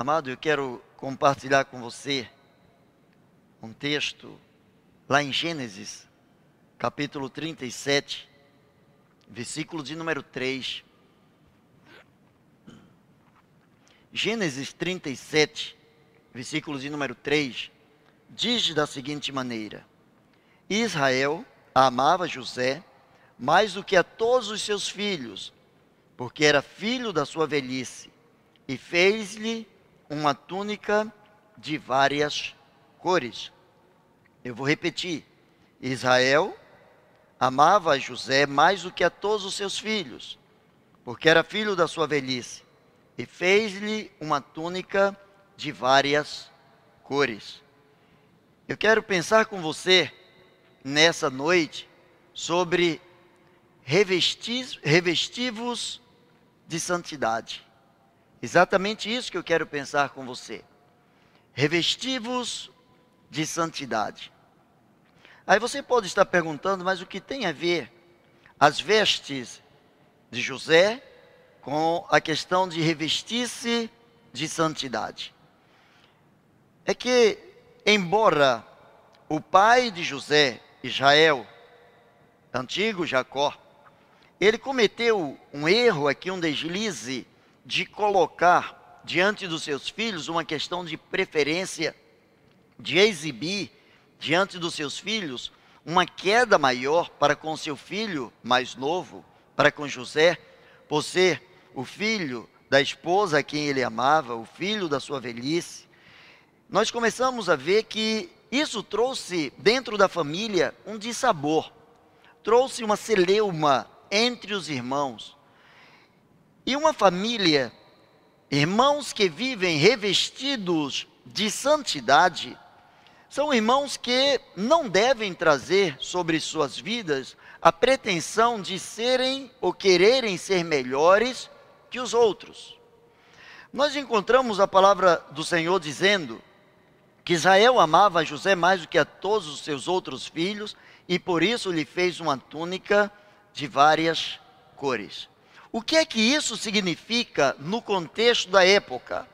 Amado, eu quero compartilhar com você um texto lá em Gênesis, capítulo 37, versículo de número 3. Gênesis 37, versículo de número 3, diz da seguinte maneira: Israel amava José mais do que a todos os seus filhos, porque era filho da sua velhice, e fez-lhe uma túnica de várias cores. Eu vou repetir. Israel amava José mais do que a todos os seus filhos, porque era filho da sua velhice, e fez-lhe uma túnica de várias cores. Eu quero pensar com você nessa noite sobre revestivos de santidade. Exatamente isso que eu quero pensar com você. Revestivos de santidade. Aí você pode estar perguntando, mas o que tem a ver as vestes de José com a questão de revestir-se de santidade? É que, embora o pai de José, Israel, antigo Jacó, ele cometeu um erro aqui, um deslize, de colocar diante dos seus filhos uma questão de preferência, de exibir diante dos seus filhos uma queda maior para com seu filho mais novo, para com José, por ser o filho da esposa a quem ele amava, o filho da sua velhice. Nós começamos a ver que isso trouxe dentro da família um dissabor, trouxe uma celeuma entre os irmãos. E uma família, irmãos que vivem revestidos de santidade, são irmãos que não devem trazer sobre suas vidas a pretensão de serem ou quererem ser melhores que os outros. Nós encontramos a palavra do Senhor dizendo que Israel amava José mais do que a todos os seus outros filhos e por isso lhe fez uma túnica de várias cores. O que é que isso significa no contexto da época?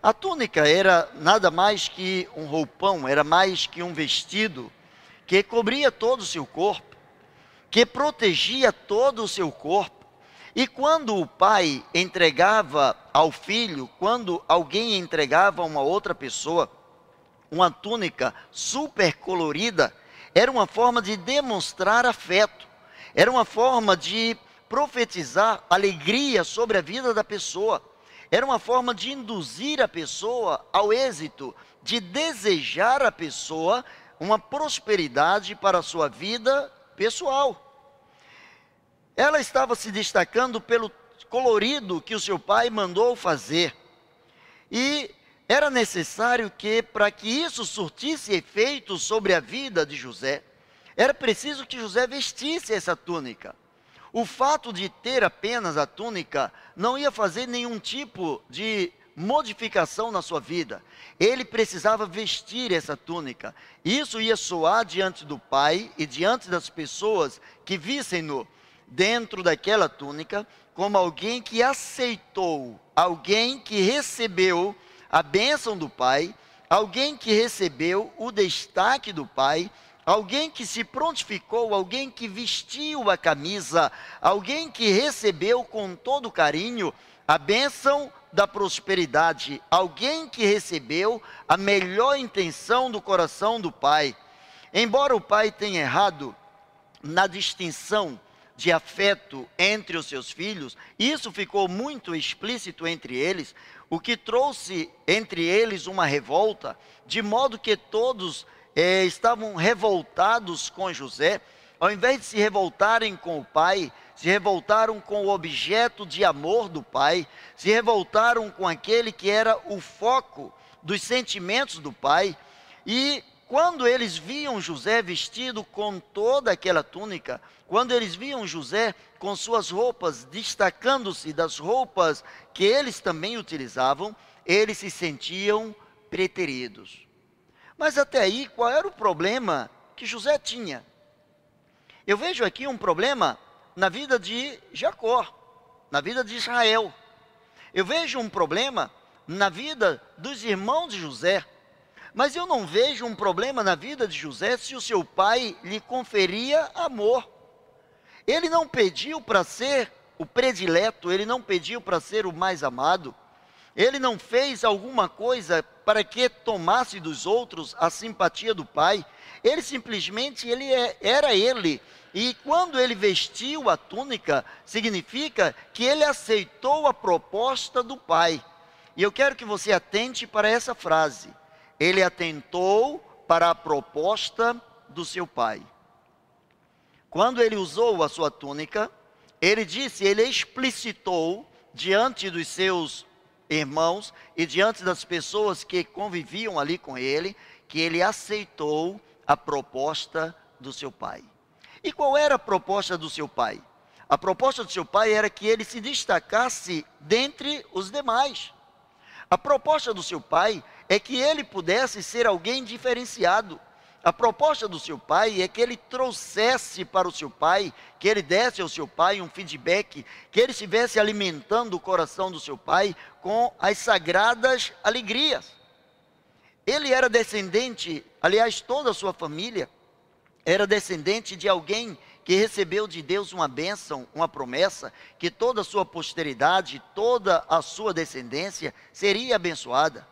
A túnica era nada mais que um roupão, era mais que um vestido que cobria todo o seu corpo, que protegia todo o seu corpo. E quando o pai entregava ao filho, quando alguém entregava a uma outra pessoa uma túnica super colorida, era uma forma de demonstrar afeto, era uma forma de profetizar alegria sobre a vida da pessoa. Era uma forma de induzir a pessoa ao êxito, de desejar a pessoa uma prosperidade para a sua vida pessoal. Ela estava se destacando pelo colorido que o seu pai mandou fazer. E era necessário que, para que isso surtisse efeito sobre a vida de José, era preciso que José vestisse essa túnica. O fato de ter apenas a túnica não ia fazer nenhum tipo de modificação na sua vida. Ele precisava vestir essa túnica. Isso ia soar diante do pai e diante das pessoas que vissem-no dentro daquela túnica como alguém que aceitou, alguém que recebeu a bênção do pai, alguém que recebeu o destaque do pai, alguém que se prontificou, alguém que vestiu a camisa, alguém que recebeu com todo carinho a bênção da prosperidade, alguém que recebeu a melhor intenção do coração do pai. Embora o pai tenha errado na distinção de afeto entre os seus filhos, isso ficou muito explícito entre eles, o que trouxe entre eles uma revolta, de modo que todos é, estavam revoltados com José, ao invés de se revoltarem com o pai, se revoltaram com o objeto de amor do pai, se revoltaram com aquele que era o foco dos sentimentos do pai, e quando eles viam José vestido com toda aquela túnica, quando eles viam José com suas roupas destacando-se das roupas que eles também utilizavam, eles se sentiam preteridos. Mas até aí, qual era o problema que José tinha? Eu vejo aqui um problema na vida de Jacó, na vida de Israel. Eu vejo um problema na vida dos irmãos de José. Mas eu não vejo um problema na vida de José se o seu pai lhe conferia amor. Ele não pediu para ser o predileto, ele não pediu para ser o mais amado. Ele não fez alguma coisa para que tomasse dos outros a simpatia do pai. Ele simplesmente ele é, era ele. E quando ele vestiu a túnica, significa que ele aceitou a proposta do pai. E eu quero que você atente para essa frase. Ele atentou para a proposta do seu pai. Quando ele usou a sua túnica, ele disse, ele explicitou diante dos seus irmãos e diante das pessoas que conviviam ali com ele, que ele aceitou a proposta do seu pai. E qual era a proposta do seu pai? A proposta do seu pai era que ele se destacasse dentre os demais. A proposta do seu pai é que ele pudesse ser alguém diferenciado. A proposta do seu pai é que ele trouxesse para o seu pai, que ele desse ao seu pai um feedback, que ele estivesse alimentando o coração do seu pai com as sagradas alegrias. Ele era descendente, aliás, toda a sua família era descendente de alguém que recebeu de Deus uma bênção, uma promessa, que toda a sua posteridade, toda a sua descendência seria abençoada.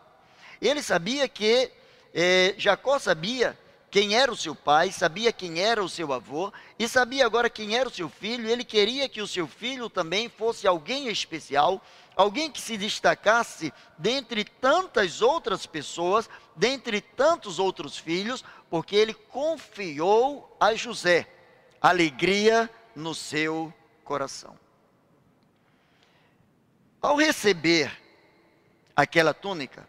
Ele sabia que, eh, Jacó sabia quem era o seu pai, sabia quem era o seu avô e sabia agora quem era o seu filho. Ele queria que o seu filho também fosse alguém especial, alguém que se destacasse dentre tantas outras pessoas, dentre tantos outros filhos, porque ele confiou a José alegria no seu coração. Ao receber aquela túnica,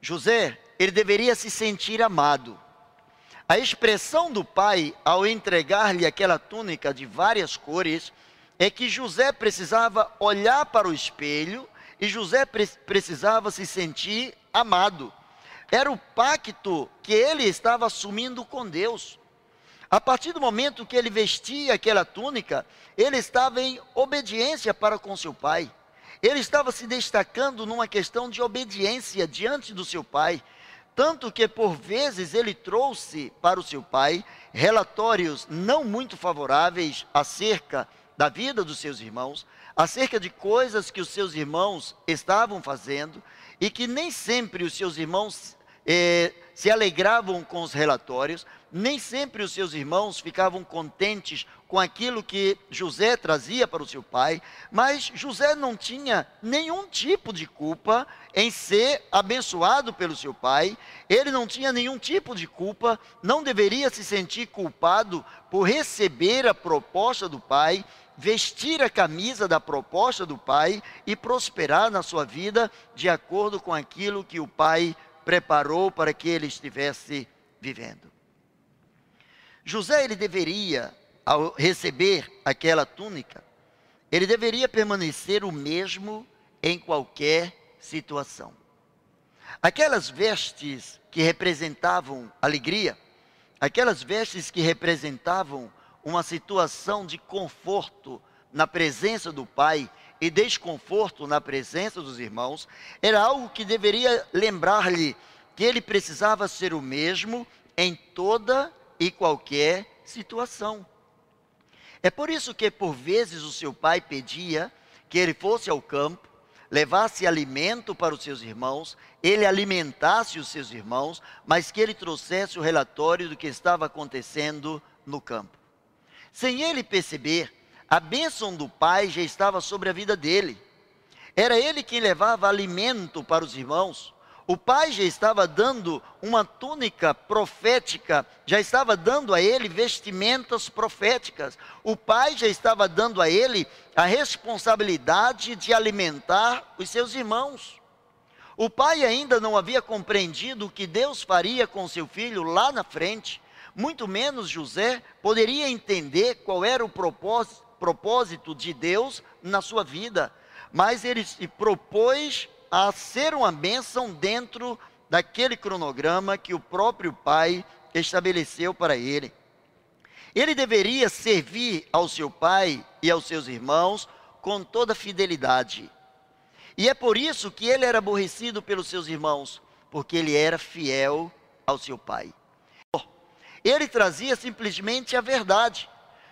José, ele deveria se sentir amado a expressão do pai ao entregar-lhe aquela túnica de várias cores é que José precisava olhar para o espelho e José pre precisava se sentir amado. Era o pacto que ele estava assumindo com Deus. A partir do momento que ele vestia aquela túnica, ele estava em obediência para com seu pai. Ele estava se destacando numa questão de obediência diante do seu pai. Tanto que por vezes ele trouxe para o seu pai relatórios não muito favoráveis acerca da vida dos seus irmãos, acerca de coisas que os seus irmãos estavam fazendo e que nem sempre os seus irmãos eh, se alegravam com os relatórios, nem sempre os seus irmãos ficavam contentes com aquilo que José trazia para o seu pai, mas José não tinha nenhum tipo de culpa em ser abençoado pelo seu pai, ele não tinha nenhum tipo de culpa, não deveria se sentir culpado por receber a proposta do pai, vestir a camisa da proposta do pai e prosperar na sua vida de acordo com aquilo que o pai preparou para que ele estivesse vivendo. José ele deveria ao receber aquela túnica, ele deveria permanecer o mesmo em qualquer situação. Aquelas vestes que representavam alegria, aquelas vestes que representavam uma situação de conforto na presença do Pai e desconforto na presença dos irmãos, era algo que deveria lembrar-lhe que ele precisava ser o mesmo em toda e qualquer situação. É por isso que, por vezes, o seu pai pedia que ele fosse ao campo, levasse alimento para os seus irmãos, ele alimentasse os seus irmãos, mas que ele trouxesse o relatório do que estava acontecendo no campo. Sem ele perceber, a bênção do pai já estava sobre a vida dele. Era ele quem levava alimento para os irmãos. O pai já estava dando uma túnica profética, já estava dando a ele vestimentas proféticas. O pai já estava dando a ele a responsabilidade de alimentar os seus irmãos. O pai ainda não havia compreendido o que Deus faria com seu filho lá na frente, muito menos José poderia entender qual era o propósito, propósito de Deus na sua vida, mas ele se propôs a ser uma bênção dentro daquele cronograma que o próprio pai estabeleceu para ele. Ele deveria servir ao seu pai e aos seus irmãos com toda fidelidade. E é por isso que ele era aborrecido pelos seus irmãos, porque ele era fiel ao seu pai. Ele trazia simplesmente a verdade.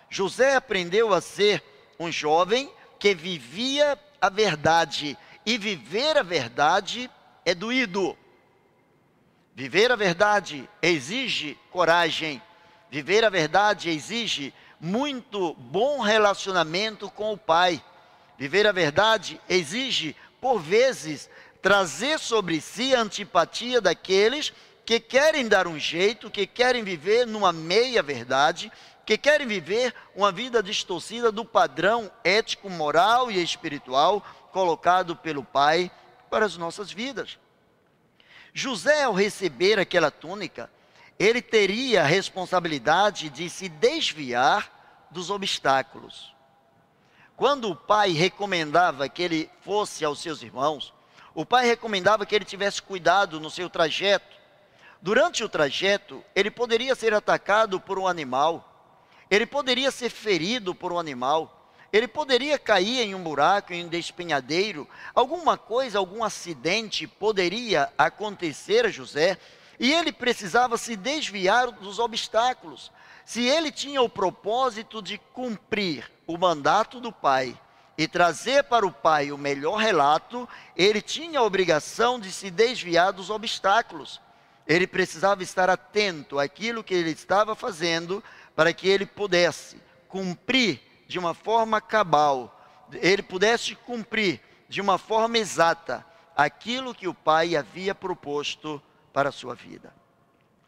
José aprendeu a ser um jovem que vivia a verdade. E viver a verdade é doído. Viver a verdade exige coragem. Viver a verdade exige muito bom relacionamento com o Pai. Viver a verdade exige, por vezes, trazer sobre si a antipatia daqueles que querem dar um jeito, que querem viver numa meia verdade, que querem viver uma vida distorcida do padrão ético, moral e espiritual colocado pelo Pai para as nossas vidas. José, ao receber aquela túnica, ele teria a responsabilidade de se desviar dos obstáculos. Quando o pai recomendava que ele fosse aos seus irmãos, o pai recomendava que ele tivesse cuidado no seu trajeto. Durante o trajeto, ele poderia ser atacado por um animal, ele poderia ser ferido por um animal, ele poderia cair em um buraco, em um despenhadeiro, alguma coisa, algum acidente poderia acontecer a José, e ele precisava se desviar dos obstáculos. Se ele tinha o propósito de cumprir o mandato do pai e trazer para o pai o melhor relato, ele tinha a obrigação de se desviar dos obstáculos. Ele precisava estar atento àquilo que ele estava fazendo para que ele pudesse cumprir de uma forma cabal, ele pudesse cumprir de uma forma exata aquilo que o pai havia proposto para a sua vida.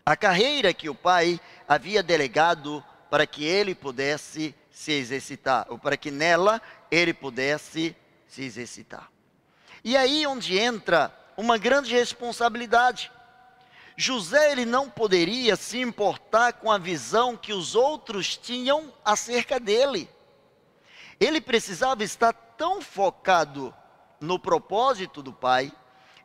A carreira que o pai havia delegado para que ele pudesse se exercitar, ou para que nela ele pudesse se exercitar. E aí onde entra uma grande responsabilidade. José ele não poderia se importar com a visão que os outros tinham acerca dele. Ele precisava estar tão focado no propósito do Pai,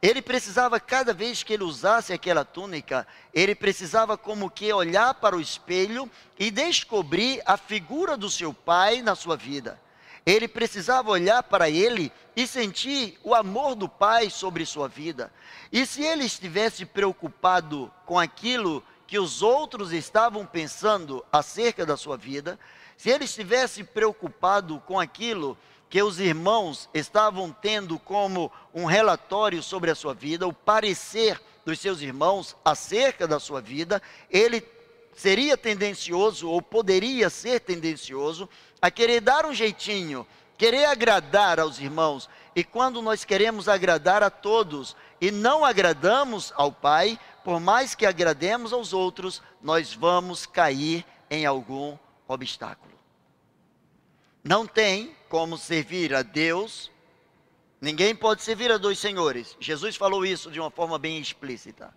ele precisava, cada vez que ele usasse aquela túnica, ele precisava como que olhar para o espelho e descobrir a figura do seu pai na sua vida. Ele precisava olhar para ele e sentir o amor do pai sobre sua vida. E se ele estivesse preocupado com aquilo que os outros estavam pensando acerca da sua vida, se ele estivesse preocupado com aquilo que os irmãos estavam tendo como um relatório sobre a sua vida, o parecer dos seus irmãos acerca da sua vida, ele seria tendencioso ou poderia ser tendencioso a querer dar um jeitinho, querer agradar aos irmãos. E quando nós queremos agradar a todos e não agradamos ao Pai, por mais que agrademos aos outros, nós vamos cair em algum obstáculo. Não tem como servir a Deus, ninguém pode servir a dois senhores. Jesus falou isso de uma forma bem explícita.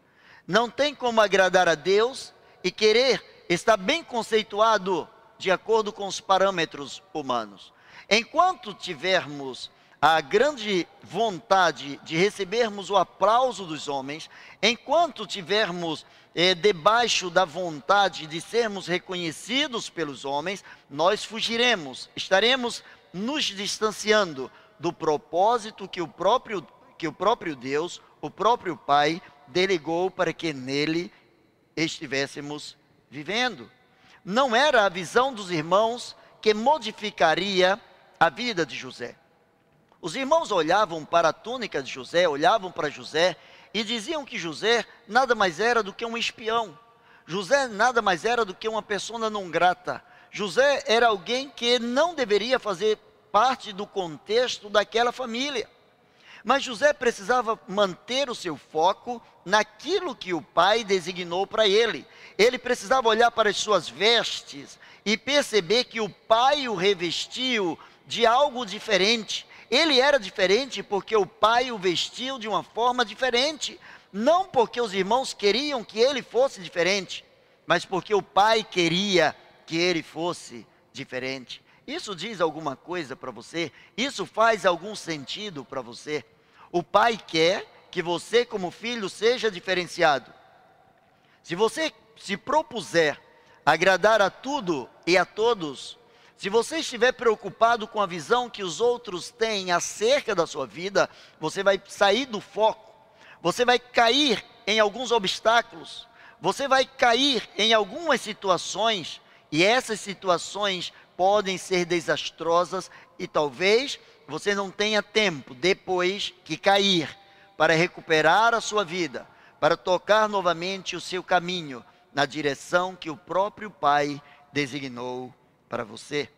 Não tem como agradar a Deus e querer estar bem conceituado de acordo com os parâmetros humanos. Enquanto tivermos a grande vontade de recebermos o aplauso dos homens, enquanto tivermos eh, debaixo da vontade de sermos reconhecidos pelos homens, nós fugiremos, estaremos nos distanciando do propósito que o próprio, que o próprio Deus, o próprio Pai, delegou para que nele estivéssemos vivendo. Não era a visão dos irmãos que modificaria a vida de José. Os irmãos olhavam para a túnica de José, olhavam para José e diziam que José nada mais era do que um espião. José nada mais era do que uma pessoa não grata. José era alguém que não deveria fazer parte do contexto daquela família. Mas José precisava manter o seu foco naquilo que o pai designou para ele. Ele precisava olhar para as suas vestes e perceber que o pai o revestiu de algo diferente. Ele era diferente porque o pai o vestiu de uma forma diferente, não porque os irmãos queriam que ele fosse diferente, mas porque o pai queria que ele fosse diferente. Isso diz alguma coisa para você? Isso faz algum sentido para você? O pai quer que você, como filho, seja diferenciado. Se você se propuser agradar a tudo e a todos, se você estiver preocupado com a visão que os outros têm acerca da sua vida, você vai sair do foco, você vai cair em alguns obstáculos, você vai cair em algumas situações, e essas situações podem ser desastrosas e talvez você não tenha tempo depois que cair para recuperar a sua vida, para tocar novamente o seu caminho na direção que o próprio Pai designou para você.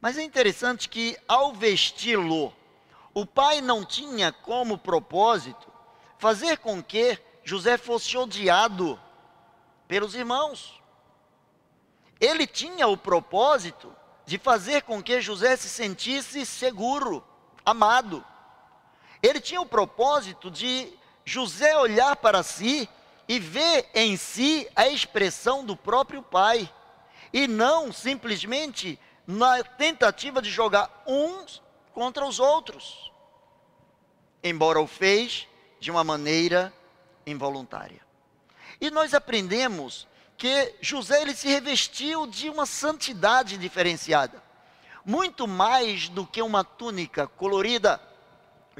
Mas é interessante que ao vesti-lo, o pai não tinha como propósito fazer com que José fosse odiado pelos irmãos. Ele tinha o propósito de fazer com que José se sentisse seguro, amado. Ele tinha o propósito de José olhar para si e ver em si a expressão do próprio pai, e não simplesmente na tentativa de jogar uns contra os outros, embora o fez de uma maneira involuntária. E nós aprendemos que José ele se revestiu de uma santidade diferenciada. Muito mais do que uma túnica colorida,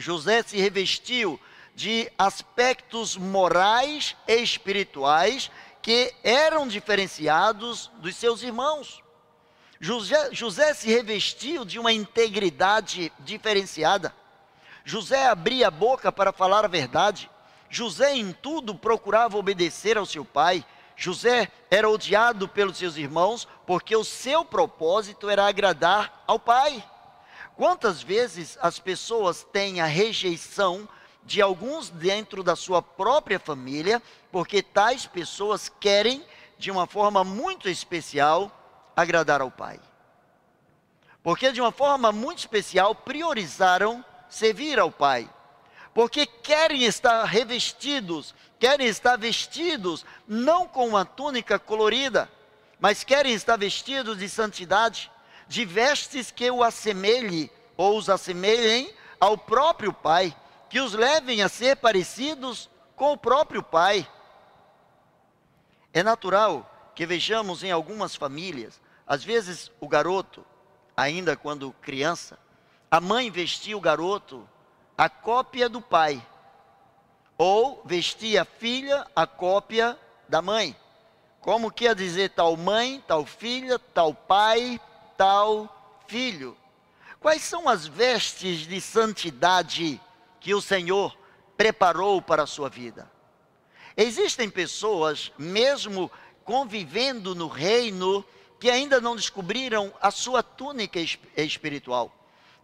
José se revestiu de aspectos morais e espirituais que eram diferenciados dos seus irmãos. José, José se revestiu de uma integridade diferenciada. José abria a boca para falar a verdade. José em tudo procurava obedecer ao seu pai. José era odiado pelos seus irmãos porque o seu propósito era agradar ao pai. Quantas vezes as pessoas têm a rejeição de alguns dentro da sua própria família, porque tais pessoas querem, de uma forma muito especial, agradar ao Pai. Porque, de uma forma muito especial, priorizaram servir ao Pai. Porque querem estar revestidos, querem estar vestidos, não com uma túnica colorida, mas querem estar vestidos de santidade, de vestes que o assemelhe ou os assemelhem ao próprio Pai que os levem a ser parecidos com o próprio pai. É natural que vejamos em algumas famílias, às vezes o garoto, ainda quando criança, a mãe vestia o garoto a cópia do pai, ou vestia a filha a cópia da mãe. Como quer dizer tal mãe, tal filha, tal pai, tal filho? Quais são as vestes de santidade que o Senhor preparou para a sua vida. Existem pessoas, mesmo convivendo no reino, que ainda não descobriram a sua túnica espiritual,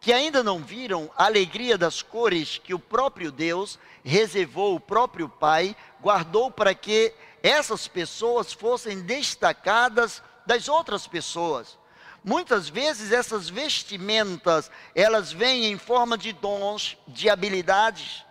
que ainda não viram a alegria das cores que o próprio Deus reservou, o próprio Pai guardou para que essas pessoas fossem destacadas das outras pessoas. Muitas vezes essas vestimentas, elas vêm em forma de dons, de habilidades.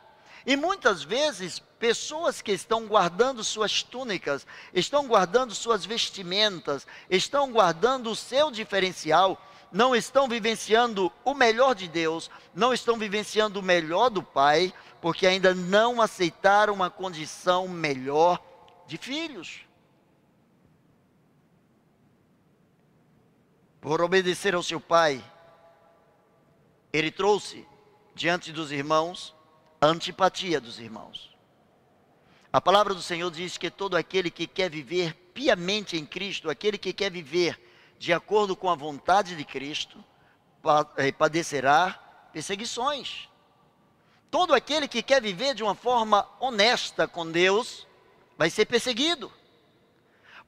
E muitas vezes pessoas que estão guardando suas túnicas, estão guardando suas vestimentas, estão guardando o seu diferencial, não estão vivenciando o melhor de Deus, não estão vivenciando o melhor do Pai, porque ainda não aceitaram uma condição melhor de filhos. Por obedecer ao seu pai, ele trouxe diante dos irmãos a antipatia dos irmãos. A palavra do Senhor diz que todo aquele que quer viver piamente em Cristo, aquele que quer viver de acordo com a vontade de Cristo, eh, padecerá perseguições. Todo aquele que quer viver de uma forma honesta com Deus vai ser perseguido.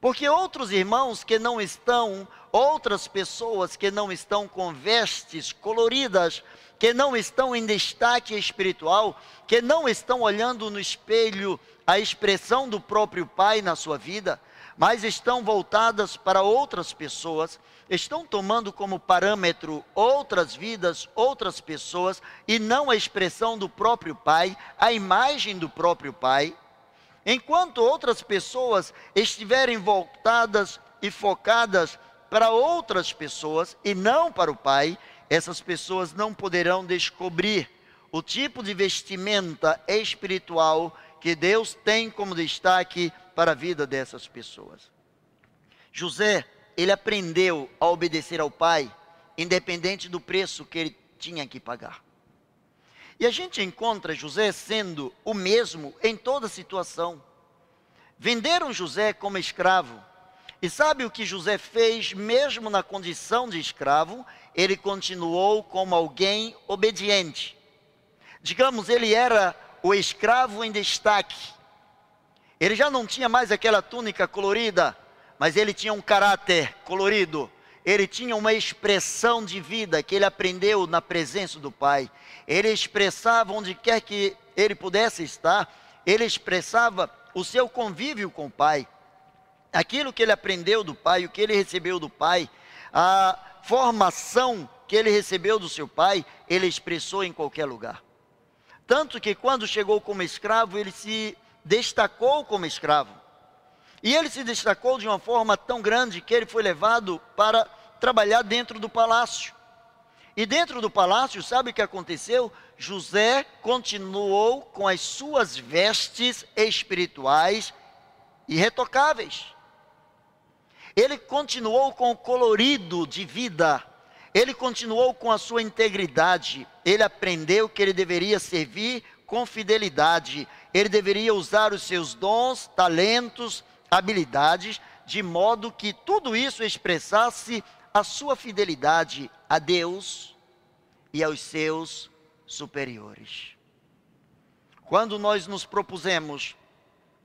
Porque outros irmãos que não estão, outras pessoas que não estão com vestes coloridas, que não estão em destaque espiritual, que não estão olhando no espelho a expressão do próprio Pai na sua vida, mas estão voltadas para outras pessoas, estão tomando como parâmetro outras vidas, outras pessoas, e não a expressão do próprio Pai, a imagem do próprio Pai. Enquanto outras pessoas estiverem voltadas e focadas para outras pessoas e não para o Pai, essas pessoas não poderão descobrir o tipo de vestimenta espiritual que Deus tem como destaque para a vida dessas pessoas. José, ele aprendeu a obedecer ao pai, independente do preço que ele tinha que pagar. E a gente encontra José sendo o mesmo em toda situação. Venderam José como escravo. E sabe o que José fez, mesmo na condição de escravo? Ele continuou como alguém obediente. Digamos, ele era o escravo em destaque. Ele já não tinha mais aquela túnica colorida, mas ele tinha um caráter colorido. Ele tinha uma expressão de vida que ele aprendeu na presença do Pai. Ele expressava onde quer que ele pudesse estar, ele expressava o seu convívio com o Pai. Aquilo que ele aprendeu do Pai, o que ele recebeu do Pai, a formação que ele recebeu do seu Pai, ele expressou em qualquer lugar. Tanto que quando chegou como escravo, ele se destacou como escravo. E ele se destacou de uma forma tão grande que ele foi levado para trabalhar dentro do palácio. E dentro do palácio, sabe o que aconteceu? José continuou com as suas vestes espirituais irretocáveis. Ele continuou com o colorido de vida ele continuou com a sua integridade. Ele aprendeu que ele deveria servir com fidelidade. Ele deveria usar os seus dons, talentos, habilidades, de modo que tudo isso expressasse a sua fidelidade a Deus e aos seus superiores. Quando nós nos propusemos,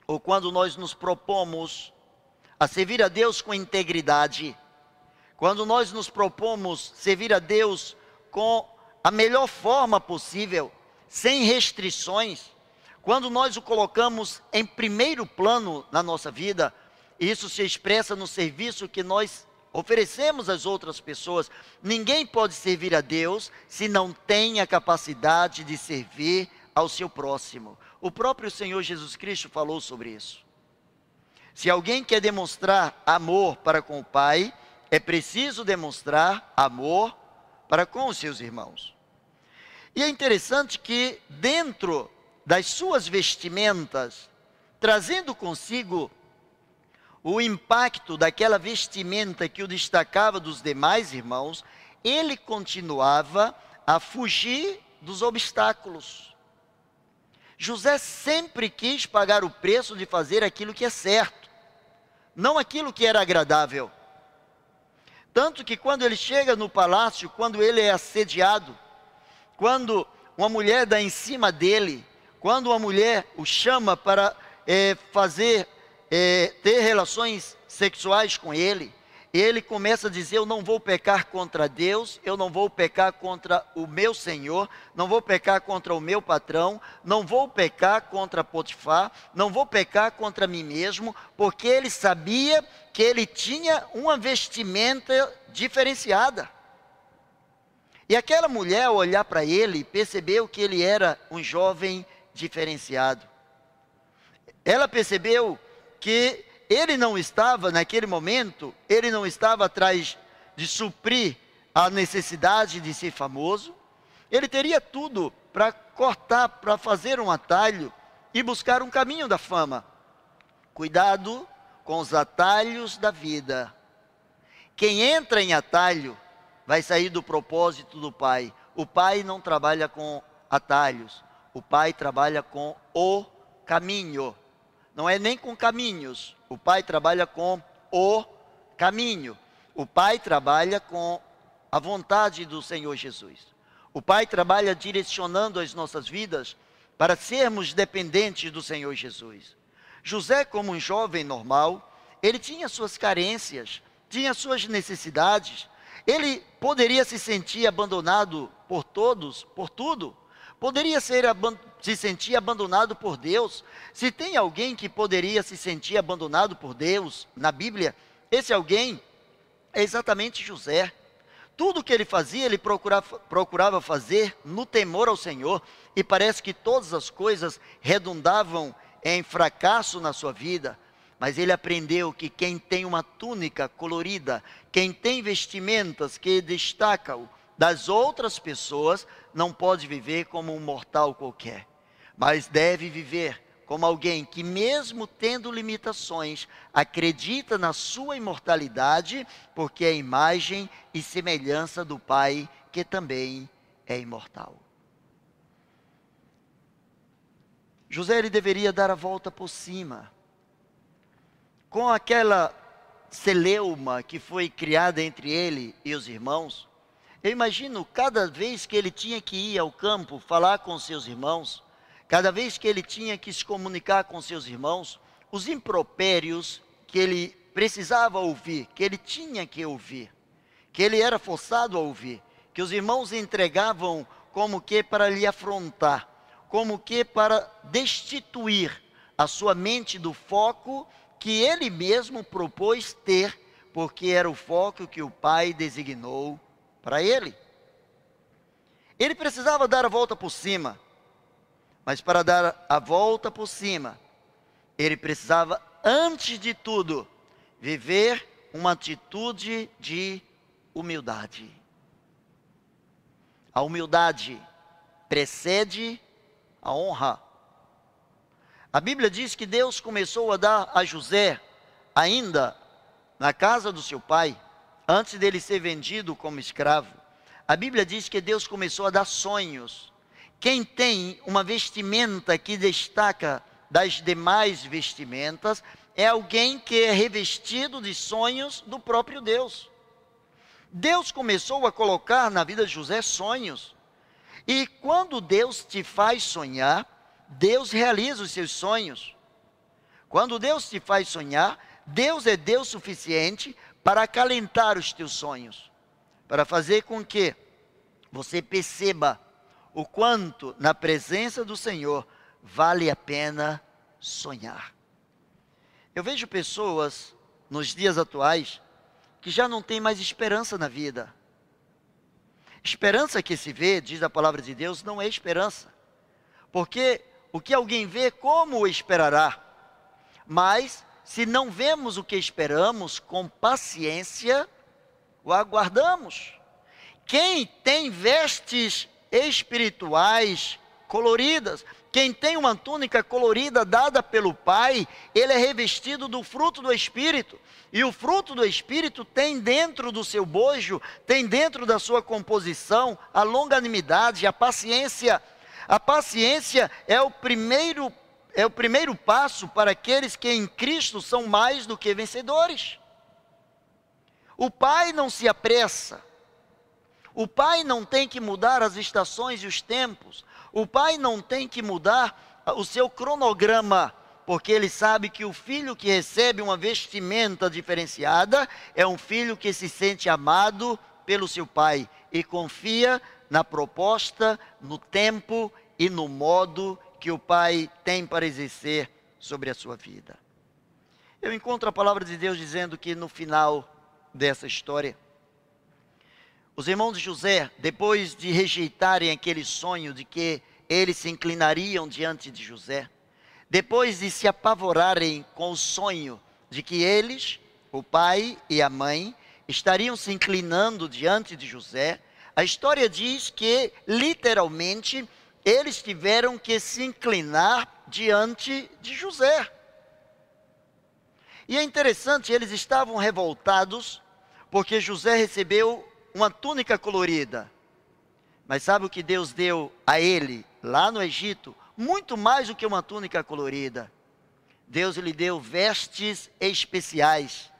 ou quando nós nos propomos a servir a Deus com integridade, quando nós nos propomos servir a Deus com a melhor forma possível, sem restrições, quando nós o colocamos em primeiro plano na nossa vida, isso se expressa no serviço que nós oferecemos às outras pessoas. Ninguém pode servir a Deus se não tem a capacidade de servir ao seu próximo. O próprio Senhor Jesus Cristo falou sobre isso. Se alguém quer demonstrar amor para com o Pai, é preciso demonstrar amor para com os seus irmãos. E é interessante que, dentro das suas vestimentas, trazendo consigo o impacto daquela vestimenta que o destacava dos demais irmãos, ele continuava a fugir dos obstáculos. José sempre quis pagar o preço de fazer aquilo que é certo, não aquilo que era agradável. Tanto que quando ele chega no palácio, quando ele é assediado, quando uma mulher dá em cima dele, quando uma mulher o chama para é, fazer, é, ter relações sexuais com ele, ele começa a dizer: Eu não vou pecar contra Deus, eu não vou pecar contra o meu Senhor, não vou pecar contra o meu patrão, não vou pecar contra Potifar, não vou pecar contra mim mesmo, porque ele sabia que ele tinha uma vestimenta diferenciada. E aquela mulher, ao olhar para ele, percebeu que ele era um jovem diferenciado. Ela percebeu que ele não estava, naquele momento, ele não estava atrás de suprir a necessidade de ser famoso. Ele teria tudo para cortar, para fazer um atalho e buscar um caminho da fama. Cuidado com os atalhos da vida. Quem entra em atalho vai sair do propósito do Pai. O Pai não trabalha com atalhos, o Pai trabalha com o caminho. Não é nem com caminhos, o Pai trabalha com o caminho. O Pai trabalha com a vontade do Senhor Jesus. O Pai trabalha direcionando as nossas vidas para sermos dependentes do Senhor Jesus. José, como um jovem normal, ele tinha suas carências, tinha suas necessidades. Ele poderia se sentir abandonado por todos, por tudo. Poderia ser, se sentir abandonado por Deus. Se tem alguém que poderia se sentir abandonado por Deus na Bíblia, esse alguém é exatamente José. Tudo que ele fazia, ele procurava, procurava fazer no temor ao Senhor, e parece que todas as coisas redundavam em fracasso na sua vida, mas ele aprendeu que quem tem uma túnica colorida, quem tem vestimentas que destacam das outras pessoas, não pode viver como um mortal qualquer, mas deve viver como alguém que, mesmo tendo limitações, acredita na sua imortalidade, porque é imagem e semelhança do Pai, que também é imortal. José ele deveria dar a volta por cima. Com aquela celeuma que foi criada entre ele e os irmãos, eu imagino cada vez que ele tinha que ir ao campo falar com seus irmãos, cada vez que ele tinha que se comunicar com seus irmãos, os impropérios que ele precisava ouvir, que ele tinha que ouvir, que ele era forçado a ouvir, que os irmãos entregavam como que para lhe afrontar, como que para destituir a sua mente do foco que ele mesmo propôs ter, porque era o foco que o Pai designou para ele. Ele precisava dar a volta por cima, mas para dar a volta por cima, ele precisava, antes de tudo, viver uma atitude de humildade. A humildade precede a honra. A Bíblia diz que Deus começou a dar a José, ainda na casa do seu pai, antes dele ser vendido como escravo. A Bíblia diz que Deus começou a dar sonhos. Quem tem uma vestimenta que destaca das demais vestimentas é alguém que é revestido de sonhos do próprio Deus. Deus começou a colocar na vida de José sonhos. E quando Deus te faz sonhar, Deus realiza os seus sonhos. Quando Deus te faz sonhar, Deus é Deus suficiente para acalentar os teus sonhos, para fazer com que você perceba o quanto na presença do Senhor vale a pena sonhar. Eu vejo pessoas nos dias atuais que já não têm mais esperança na vida. Esperança que se vê, diz a palavra de Deus, não é esperança. Porque o que alguém vê, como o esperará? Mas, se não vemos o que esperamos, com paciência o aguardamos. Quem tem vestes espirituais coloridas, quem tem uma túnica colorida dada pelo Pai, ele é revestido do fruto do Espírito. E o fruto do Espírito tem dentro do seu bojo, tem dentro da sua composição a longanimidade, a paciência, a paciência é o primeiro é o primeiro passo para aqueles que em Cristo são mais do que vencedores. O pai não se apressa. O pai não tem que mudar as estações e os tempos. O pai não tem que mudar o seu cronograma, porque ele sabe que o filho que recebe uma vestimenta diferenciada é um filho que se sente amado pelo seu pai e confia na proposta, no tempo e no modo que o Pai tem para exercer sobre a sua vida. Eu encontro a palavra de Deus dizendo que no final dessa história, os irmãos de José, depois de rejeitarem aquele sonho de que eles se inclinariam diante de José, depois de se apavorarem com o sonho de que eles, o pai e a mãe, estariam se inclinando diante de José, a história diz que, literalmente, eles tiveram que se inclinar diante de José. E é interessante, eles estavam revoltados porque José recebeu uma túnica colorida. Mas sabe o que Deus deu a ele lá no Egito? Muito mais do que uma túnica colorida. Deus lhe deu vestes especiais.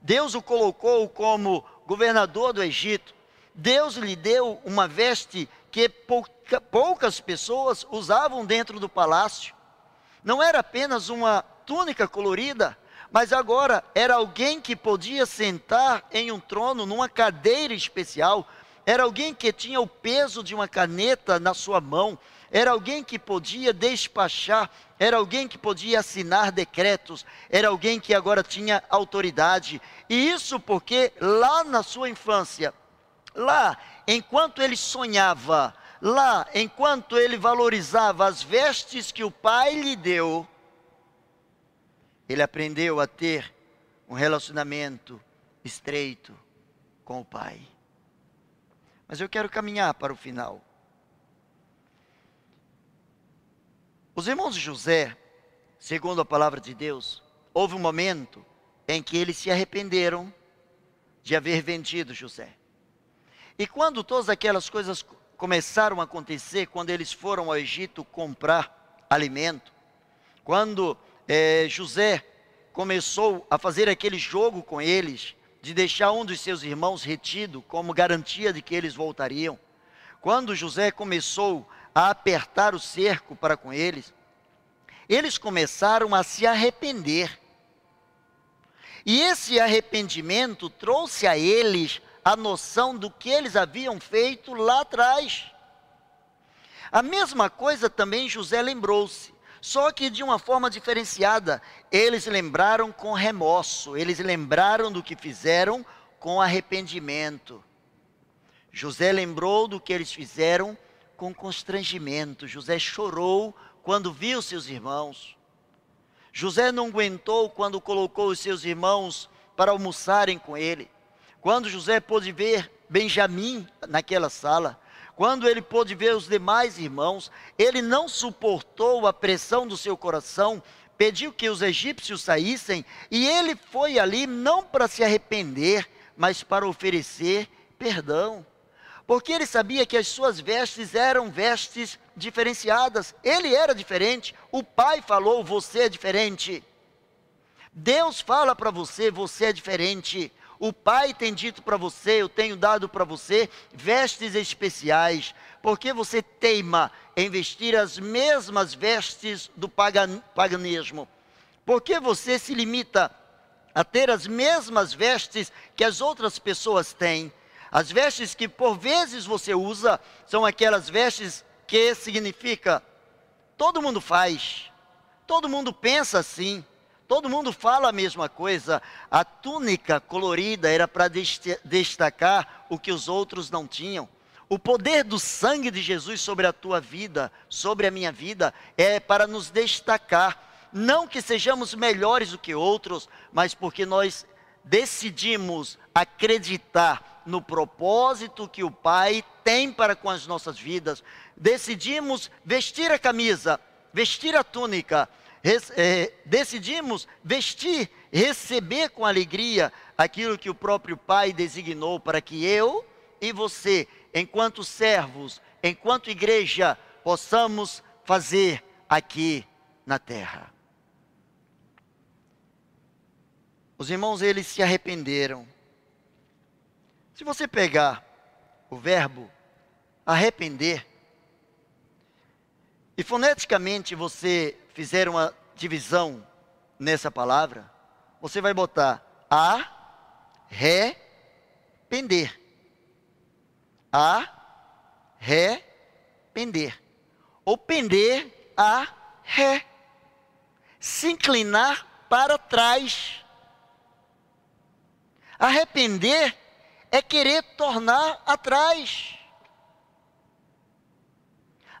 Deus o colocou como governador do Egito. Deus lhe deu uma veste que pouca, poucas pessoas usavam dentro do palácio. Não era apenas uma túnica colorida, mas agora era alguém que podia sentar em um trono, numa cadeira especial. Era alguém que tinha o peso de uma caneta na sua mão. Era alguém que podia despachar. Era alguém que podia assinar decretos. Era alguém que agora tinha autoridade. E isso porque lá na sua infância, Lá, enquanto ele sonhava, lá, enquanto ele valorizava as vestes que o pai lhe deu, ele aprendeu a ter um relacionamento estreito com o pai. Mas eu quero caminhar para o final. Os irmãos de José, segundo a palavra de Deus, houve um momento em que eles se arrependeram de haver vendido José. E quando todas aquelas coisas começaram a acontecer, quando eles foram ao Egito comprar alimento, quando é, José começou a fazer aquele jogo com eles, de deixar um dos seus irmãos retido como garantia de que eles voltariam, quando José começou a apertar o cerco para com eles, eles começaram a se arrepender. E esse arrependimento trouxe a eles a noção do que eles haviam feito lá atrás. A mesma coisa também José lembrou-se, só que de uma forma diferenciada. Eles lembraram com remorso, eles lembraram do que fizeram com arrependimento. José lembrou do que eles fizeram com constrangimento. José chorou quando viu seus irmãos. José não aguentou quando colocou os seus irmãos para almoçarem com ele. Quando José pôde ver Benjamim naquela sala, quando ele pôde ver os demais irmãos, ele não suportou a pressão do seu coração, pediu que os egípcios saíssem, e ele foi ali não para se arrepender, mas para oferecer perdão porque ele sabia que as suas vestes eram vestes diferenciadas. Ele era diferente. O pai falou: você é diferente. Deus fala para você: você é diferente. O pai tem dito para você: eu tenho dado para você vestes especiais. Porque você teima em vestir as mesmas vestes do paganismo? Porque você se limita a ter as mesmas vestes que as outras pessoas têm? As vestes que por vezes você usa são aquelas vestes que significa todo mundo faz, todo mundo pensa assim, todo mundo fala a mesma coisa. A túnica colorida era para destacar o que os outros não tinham. O poder do sangue de Jesus sobre a tua vida, sobre a minha vida, é para nos destacar. Não que sejamos melhores do que outros, mas porque nós decidimos acreditar no propósito que o Pai tem para com as nossas vidas, decidimos vestir a camisa, vestir a túnica, é, decidimos vestir, receber com alegria aquilo que o próprio Pai designou para que eu e você, enquanto servos, enquanto igreja, possamos fazer aqui na terra. Os irmãos, eles se arrependeram. Se você pegar o verbo arrepender, e foneticamente você fizer uma divisão nessa palavra, você vai botar a, ré, pender. A, ré, pender. Ou pender a, ré. Se inclinar para trás. Arrepender é querer tornar atrás.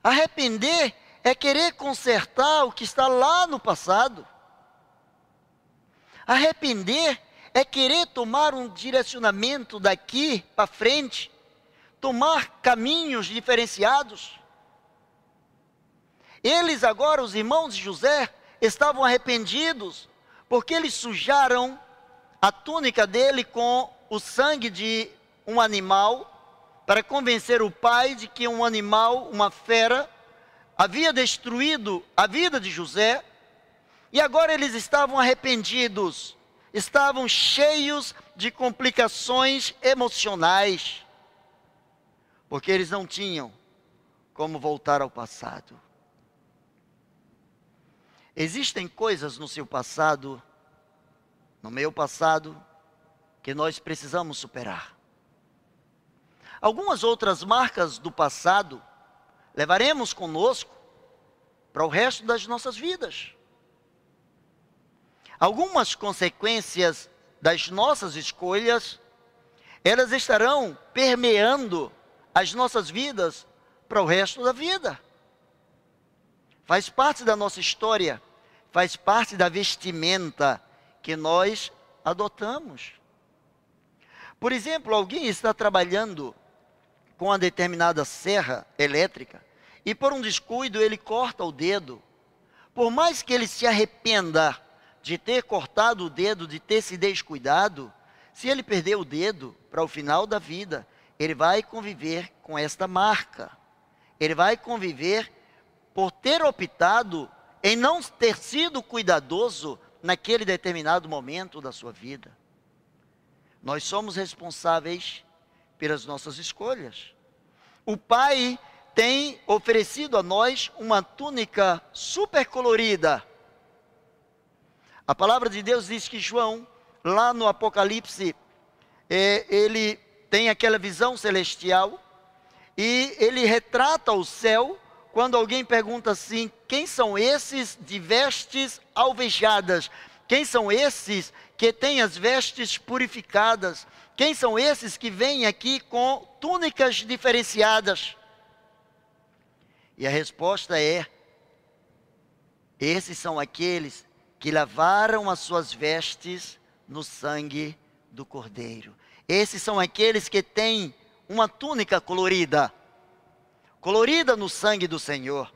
Arrepender é querer consertar o que está lá no passado. Arrepender é querer tomar um direcionamento daqui para frente, tomar caminhos diferenciados. Eles agora, os irmãos de José, estavam arrependidos, porque eles sujaram a túnica dele com o sangue de um animal, para convencer o pai de que um animal, uma fera, havia destruído a vida de José, e agora eles estavam arrependidos, estavam cheios de complicações emocionais, porque eles não tinham como voltar ao passado. Existem coisas no seu passado no meu passado que nós precisamos superar. Algumas outras marcas do passado levaremos conosco para o resto das nossas vidas. Algumas consequências das nossas escolhas, elas estarão permeando as nossas vidas para o resto da vida. Faz parte da nossa história, faz parte da vestimenta que nós adotamos. Por exemplo, alguém está trabalhando com uma determinada serra elétrica e por um descuido ele corta o dedo. por mais que ele se arrependa de ter cortado o dedo, de ter se descuidado, se ele perder o dedo para o final da vida, ele vai conviver com esta marca. Ele vai conviver por ter optado em não ter sido cuidadoso naquele determinado momento da sua vida. Nós somos responsáveis pelas nossas escolhas. O Pai tem oferecido a nós uma túnica super colorida. A palavra de Deus diz que João, lá no Apocalipse, é, ele tem aquela visão celestial e ele retrata o céu quando alguém pergunta assim: quem são esses de vestes alvejadas? Quem são esses que têm as vestes purificadas? Quem são esses que vêm aqui com túnicas diferenciadas? E a resposta é: esses são aqueles que lavaram as suas vestes no sangue do Cordeiro. Esses são aqueles que têm uma túnica colorida colorida no sangue do Senhor.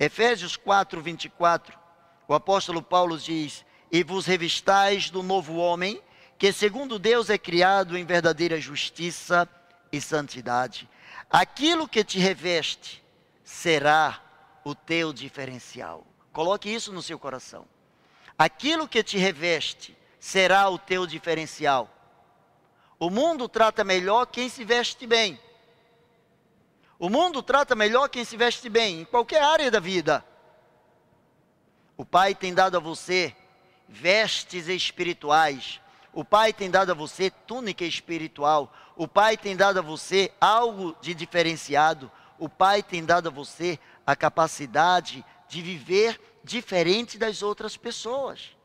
Efésios 4, 24, o apóstolo Paulo diz: E vos revistais do novo homem, que segundo Deus é criado em verdadeira justiça e santidade. Aquilo que te reveste será o teu diferencial. Coloque isso no seu coração. Aquilo que te reveste será o teu diferencial. O mundo trata melhor quem se veste bem. O mundo trata melhor quem se veste bem, em qualquer área da vida. O Pai tem dado a você vestes espirituais. O Pai tem dado a você túnica espiritual. O Pai tem dado a você algo de diferenciado. O Pai tem dado a você a capacidade de viver diferente das outras pessoas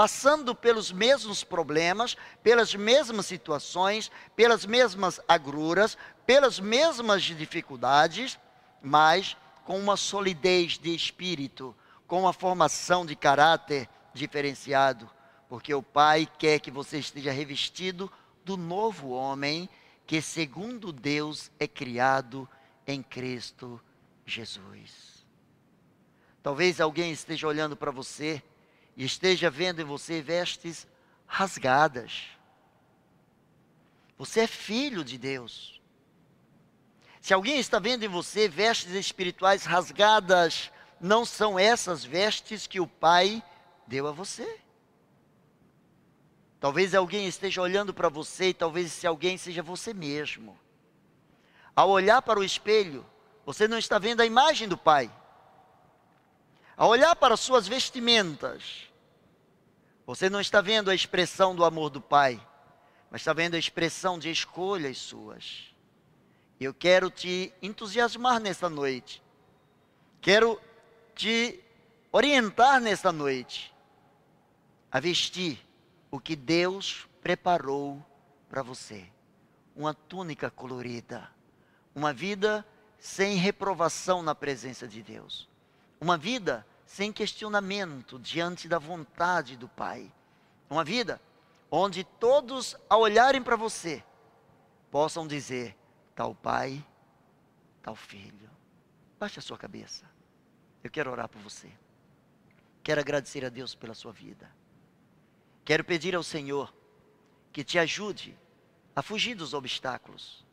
passando pelos mesmos problemas, pelas mesmas situações, pelas mesmas agruras, pelas mesmas dificuldades, mas com uma solidez de espírito, com uma formação de caráter diferenciado, porque o Pai quer que você esteja revestido do novo homem que, segundo Deus, é criado em Cristo Jesus. Talvez alguém esteja olhando para você e esteja vendo em você vestes rasgadas. Você é filho de Deus. Se alguém está vendo em você vestes espirituais rasgadas, não são essas vestes que o Pai deu a você. Talvez alguém esteja olhando para você e talvez esse alguém seja você mesmo. Ao olhar para o espelho, você não está vendo a imagem do Pai. Ao olhar para suas vestimentas, você não está vendo a expressão do amor do Pai, mas está vendo a expressão de escolhas suas. Eu quero te entusiasmar nesta noite. Quero te orientar nesta noite a vestir o que Deus preparou para você. Uma túnica colorida, uma vida sem reprovação na presença de Deus. Uma vida sem questionamento diante da vontade do Pai. Uma vida onde todos, ao olharem para você, possam dizer: tal pai, tal filho. Baixe a sua cabeça. Eu quero orar por você. Quero agradecer a Deus pela sua vida. Quero pedir ao Senhor que te ajude a fugir dos obstáculos.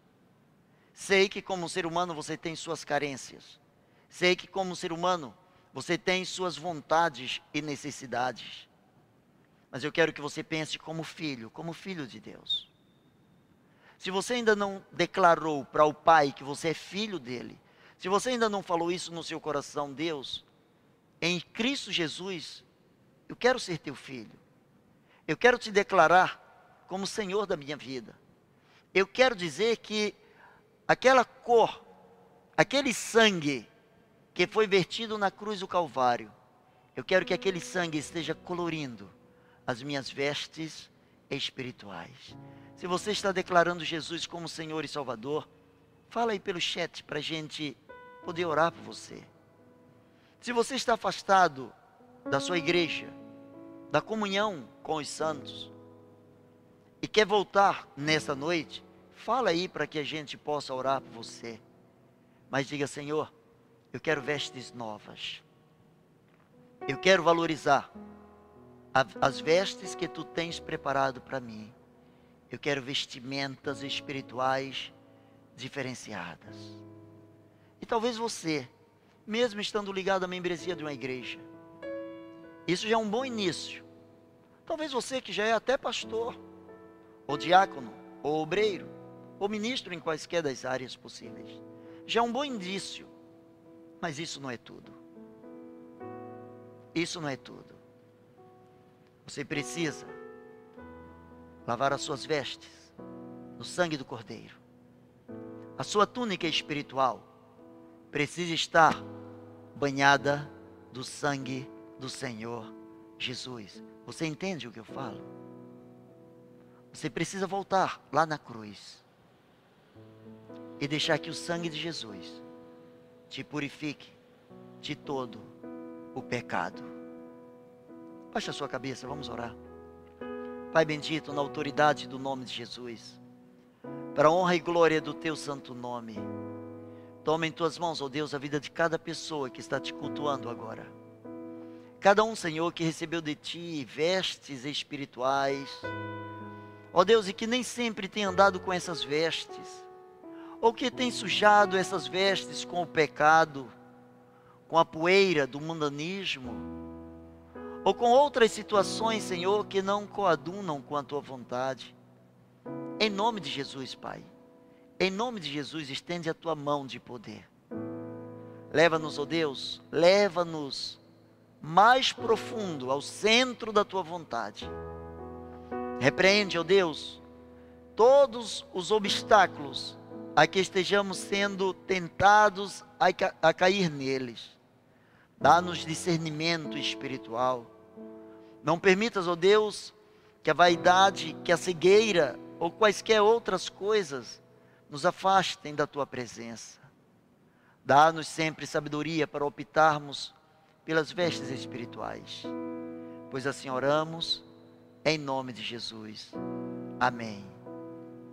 Sei que, como ser humano, você tem suas carências. Sei que, como ser humano, você tem suas vontades e necessidades. Mas eu quero que você pense como filho, como filho de Deus. Se você ainda não declarou para o Pai que você é filho dele, se você ainda não falou isso no seu coração, Deus, em Cristo Jesus, eu quero ser teu filho. Eu quero te declarar como Senhor da minha vida. Eu quero dizer que aquela cor, aquele sangue que foi vertido na cruz do Calvário. Eu quero que aquele sangue esteja colorindo as minhas vestes espirituais. Se você está declarando Jesus como Senhor e Salvador, fala aí pelo chat para a gente poder orar por você. Se você está afastado da sua igreja, da comunhão com os santos, e quer voltar nessa noite, fala aí para que a gente possa orar por você. Mas diga, Senhor, eu quero vestes novas. Eu quero valorizar as vestes que tu tens preparado para mim. Eu quero vestimentas espirituais diferenciadas. E talvez você, mesmo estando ligado à membresia de uma igreja, isso já é um bom início. Talvez você que já é até pastor, ou diácono, ou obreiro, ou ministro em quaisquer das áreas possíveis, já é um bom indício. Mas isso não é tudo. Isso não é tudo. Você precisa lavar as suas vestes no sangue do Cordeiro. A sua túnica espiritual precisa estar banhada do sangue do Senhor Jesus. Você entende o que eu falo? Você precisa voltar lá na cruz e deixar que o sangue de Jesus te purifique de todo o pecado. Baixa a sua cabeça, vamos orar. Pai bendito, na autoridade do nome de Jesus, para a honra e glória do teu santo nome, toma em tuas mãos, ó oh Deus, a vida de cada pessoa que está te cultuando agora. Cada um, Senhor, que recebeu de ti vestes espirituais, ó Deus, e que nem sempre tem andado com essas vestes, ou que tem sujado essas vestes com o pecado, com a poeira do mundanismo, ou com outras situações, Senhor, que não coadunam com a tua vontade. Em nome de Jesus, Pai. Em nome de Jesus, estende a tua mão de poder. Leva-nos, ó Deus, leva-nos mais profundo ao centro da tua vontade. Repreende, ó oh Deus, todos os obstáculos a que estejamos sendo tentados a, a cair neles. Dá-nos discernimento espiritual. Não permitas, ó oh Deus, que a vaidade, que a cegueira ou quaisquer outras coisas nos afastem da tua presença. Dá-nos sempre sabedoria para optarmos pelas vestes espirituais. Pois assim oramos, em nome de Jesus. Amém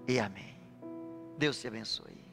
e amém. Deus te abençoe.